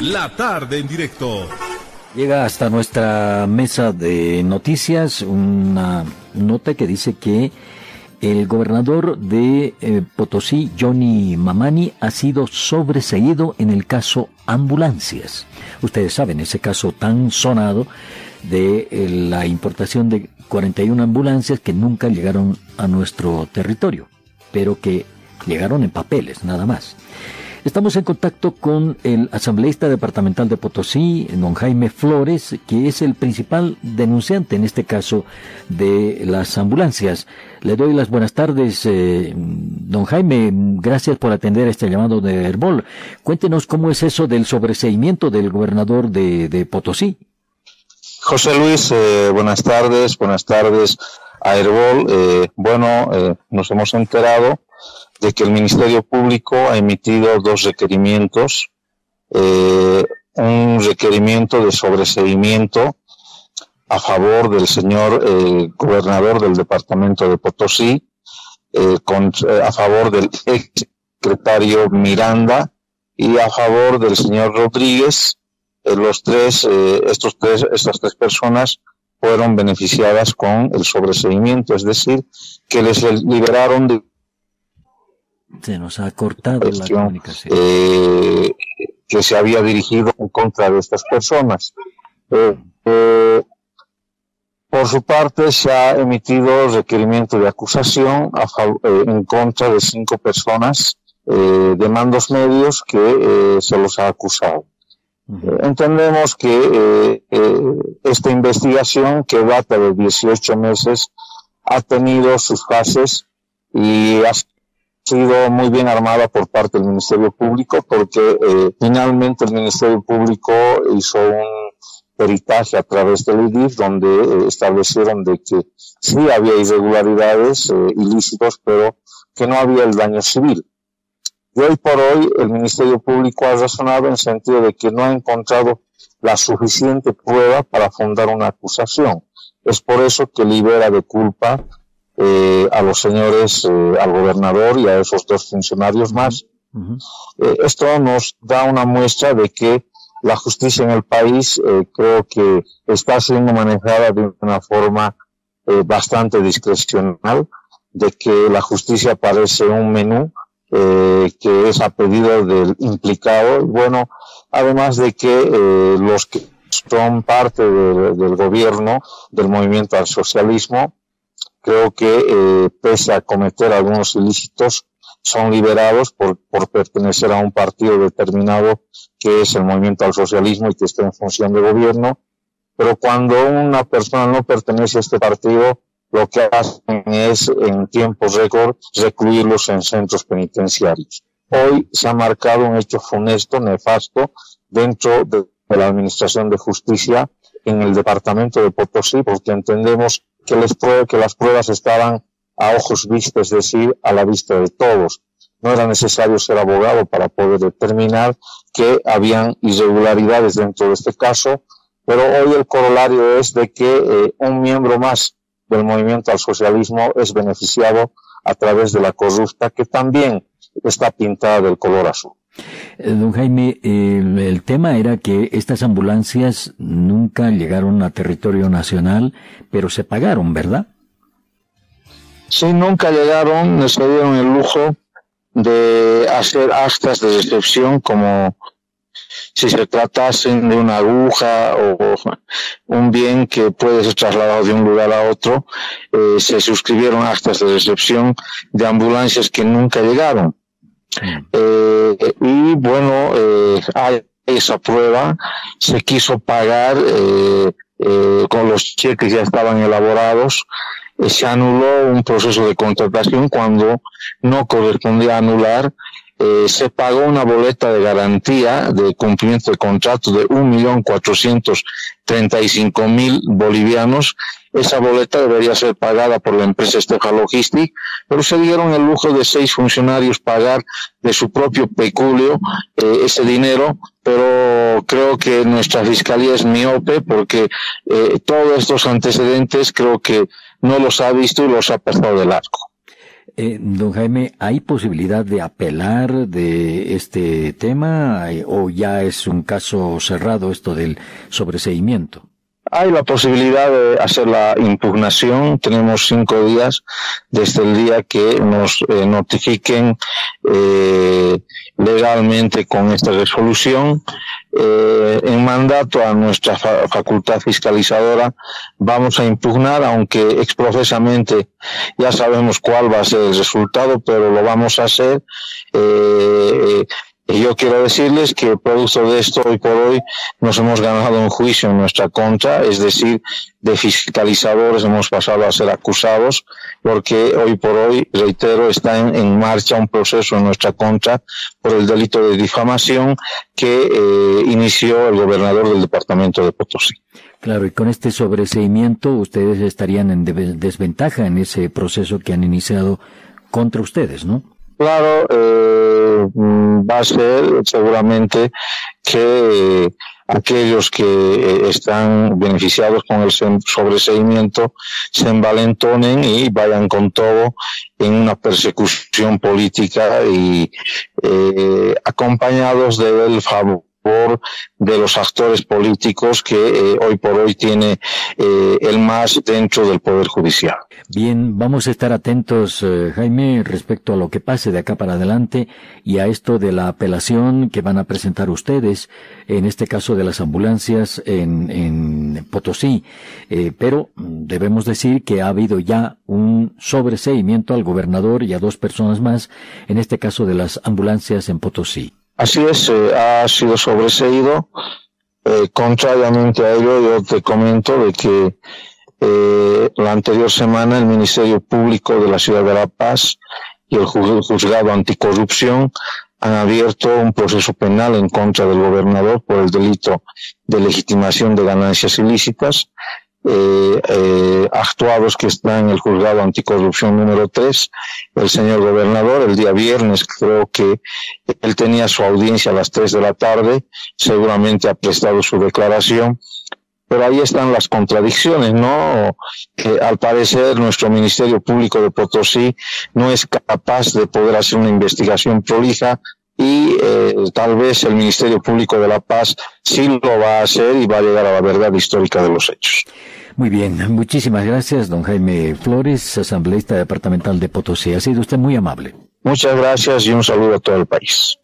La tarde en directo. Llega hasta nuestra mesa de noticias una nota que dice que el gobernador de eh, Potosí, Johnny Mamani, ha sido sobreseído en el caso ambulancias. Ustedes saben, ese caso tan sonado de eh, la importación de 41 ambulancias que nunca llegaron a nuestro territorio, pero que llegaron en papeles, nada más. Estamos en contacto con el asambleísta departamental de Potosí, don Jaime Flores, que es el principal denunciante en este caso de las ambulancias. Le doy las buenas tardes, eh, don Jaime. Gracias por atender este llamado de Herbol. Cuéntenos cómo es eso del sobreseimiento del gobernador de, Potosí. José Luis, eh, buenas tardes, buenas tardes a Herbol. Eh, bueno, nos hemos enterado de que el Ministerio Público ha emitido dos requerimientos, eh, un requerimiento de sobreseimiento a favor del señor eh, gobernador del departamento de Potosí, eh, a favor del ex secretario Miranda y a favor del señor Rodríguez. los tres, estos tres, estas tres personas fueron beneficiadas con el sobreseimiento, es decir, que les liberaron de se nos ha cortado la comunicación. Eh, que se había dirigido en contra de estas personas. Eh, eh, por su parte, se ha emitido requerimiento de acusación en contra de cinco personas de mandos medios que se los ha acusado. Entendemos que esta investigación, que data de 18 meses, ha tenido sus fases y ha sido muy bien armada por parte del Ministerio Público porque eh, finalmente el Ministerio Público hizo un peritaje a través del IDIF donde eh, establecieron de que sí había irregularidades eh, ilícitos pero que no había el daño civil. Y hoy por hoy el Ministerio Público ha razonado en sentido de que no ha encontrado la suficiente prueba para fundar una acusación. Es por eso que libera de culpa eh, a los señores, eh, al gobernador y a esos dos funcionarios más. Eh, esto nos da una muestra de que la justicia en el país creo que está siendo manejada de una forma bastante discrecional, de que la justicia parece un menú que es a pedido del implicado. Bueno, además de que los que son parte del gobierno, del movimiento al socialismo, creo que eh, pese a cometer algunos ilícitos, son liberados por, por pertenecer a un partido determinado que es el movimiento al socialismo y que está en función de gobierno. Pero cuando una persona no pertenece a este partido, lo que hacen es en tiempos récord recluirlos en centros penitenciarios. Hoy se ha marcado un hecho funesto, nefasto, dentro de la Administración de Justicia en el departamento de Potosí, porque entendemos que, les pruebe, que las pruebas estaban a ojos vistos, es decir, a la vista de todos. No era necesario ser abogado para poder determinar que habían irregularidades dentro de este caso, pero hoy el corolario es de que eh, un miembro más del movimiento al socialismo es beneficiado a través de la corrupta que también está pintada del color azul. Eh, don Jaime, el, tema era que estas ambulancias nunca llegaron a territorio nacional, pero se pagaron, ¿verdad? Sí, nunca llegaron, se dieron el lujo de hacer actas de recepción como si se tratasen de una aguja o un bien que puede ser trasladado de un lugar a otro, eh, se suscribieron actas de recepción de ambulancias que nunca llegaron. Eh, y bueno, eh, esa prueba. Se quiso pagar eh, eh, con los cheques ya estaban elaborados. se anuló un proceso de contratación cuando no correspondía anular eh, se pagó una boleta de garantía de cumplimiento de contrato de un millón cuatrocientos treinta y cinco mil bolivianos. Esa boleta debería ser pagada por la empresa Esteja Logistic, pero se dieron el lujo de seis funcionarios pagar de su propio peculio eh, ese dinero, pero creo que nuestra fiscalía es miope porque eh, todos estos antecedentes creo que no los ha visto y los ha pasado del arco. Eh, don Jaime, ¿hay posibilidad de apelar de este tema o ya es un caso cerrado esto del sobreseimiento? Hay la posibilidad de hacer la impugnación. Tenemos cinco días desde el día que nos eh, notifiquen eh, legalmente con esta resolución. Eh, en mandato a nuestra facultad fiscalizadora vamos a impugnar, aunque exprofesamente ya sabemos cuál va a ser el resultado, pero lo vamos a hacer. Y yo quiero decirles que producto de esto, hoy por hoy, nos hemos ganado un juicio en nuestra contra, es decir, de fiscalizadores hemos pasado a ser acusados, porque hoy por hoy, reitero, está en, marcha un proceso en nuestra contra por el delito de difamación que eh, inició el gobernador del departamento de Potosí. Claro, y con este sobreseimiento ustedes estarían en desventaja en ese proceso que han iniciado contra ustedes, ¿no? Claro, eh, mm, va a ser seguramente que aquellos que eh, están beneficiados con el sobreseimiento se envalentonen y vayan con todo en una persecución política y eh, acompañados del favor de los actores políticos que eh, hoy por hoy tiene eh, el más dentro del Poder Judicial. Bien, vamos a estar atentos, eh, Jaime, respecto a lo que pase de acá para adelante y a esto de la apelación que van a presentar ustedes, en este caso de las ambulancias en, en Potosí. pero debemos decir que ha habido ya un sobreseimiento al gobernador y a dos personas más, en este caso de las ambulancias en Potosí. Así es, eh, ha sido sobreseído. Eh, contrariamente a ello, yo te comento de que eh, la anterior semana el Ministerio Público de la Ciudad de La Paz y el Juzgado Anticorrupción han abierto un proceso penal en contra del gobernador por el delito de legitimación de ganancias ilícitas eh, eh, actuados que está en el juzgado anticorrupción número 3, el señor gobernador, el día viernes creo que él tenía su audiencia a las 3 de la tarde, seguramente ha prestado su declaración, pero ahí están las contradicciones, ¿no? Que al parecer nuestro Ministerio Público de Potosí no es capaz de poder hacer una investigación prolija y eh, tal vez el Ministerio Público de la Paz sí lo va a hacer y va a llegar a la verdad histórica de los hechos. Muy bien, muchísimas gracias, don Jaime Flores, asambleísta departamental de Potosí. Ha sido usted muy amable. Muchas gracias y un saludo a todo el país.